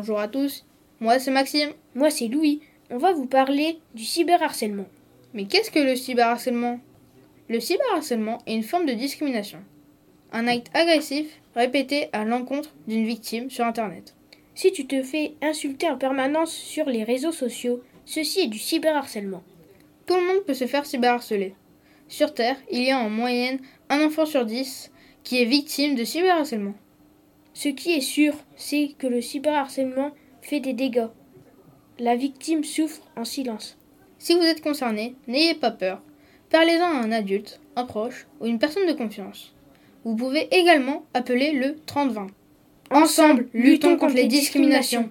Bonjour à tous, moi c'est Maxime. Moi c'est Louis. On va vous parler du cyberharcèlement. Mais qu'est-ce que le cyberharcèlement? Le cyberharcèlement est une forme de discrimination. Un acte agressif répété à l'encontre d'une victime sur Internet. Si tu te fais insulter en permanence sur les réseaux sociaux, ceci est du cyberharcèlement. Tout le monde peut se faire cyberharceler. Sur Terre, il y a en moyenne un enfant sur dix qui est victime de cyberharcèlement. Ce qui est sûr, c'est que le cyberharcèlement fait des dégâts. La victime souffre en silence. Si vous êtes concerné, n'ayez pas peur. Parlez-en à un adulte, un proche ou une personne de confiance. Vous pouvez également appeler le 3020. Ensemble, luttons contre les discriminations.